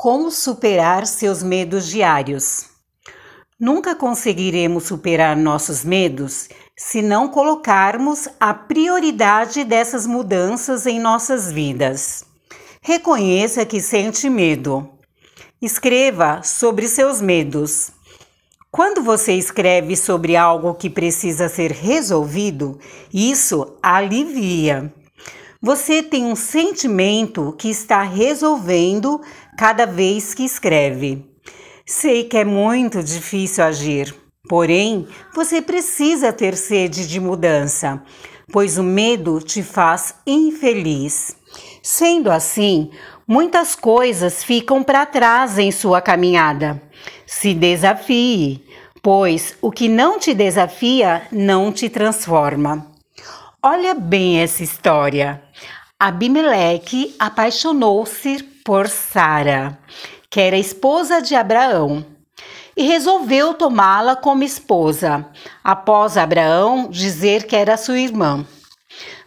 Como superar seus medos diários? Nunca conseguiremos superar nossos medos se não colocarmos a prioridade dessas mudanças em nossas vidas. Reconheça que sente medo. Escreva sobre seus medos. Quando você escreve sobre algo que precisa ser resolvido, isso alivia. Você tem um sentimento que está resolvendo cada vez que escreve. Sei que é muito difícil agir, porém, você precisa ter sede de mudança, pois o medo te faz infeliz. Sendo assim, muitas coisas ficam para trás em sua caminhada. Se desafie, pois o que não te desafia não te transforma. Olha bem essa história. Abimeleque apaixonou-se por Sara, que era esposa de Abraão, e resolveu tomá-la como esposa, após Abraão dizer que era sua irmã.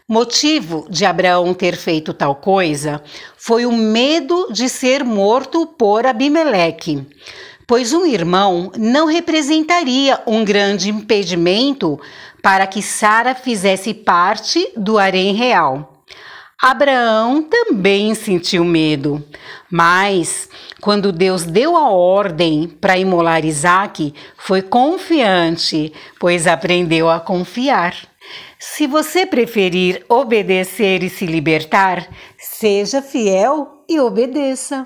Motivo de Abraão ter feito tal coisa foi o medo de ser morto por Abimeleque, pois um irmão não representaria um grande impedimento para que Sara fizesse parte do harém real. Abraão também sentiu medo, mas quando Deus deu a ordem para imolar Isaac, foi confiante, pois aprendeu a confiar. Se você preferir obedecer e se libertar, seja fiel e obedeça.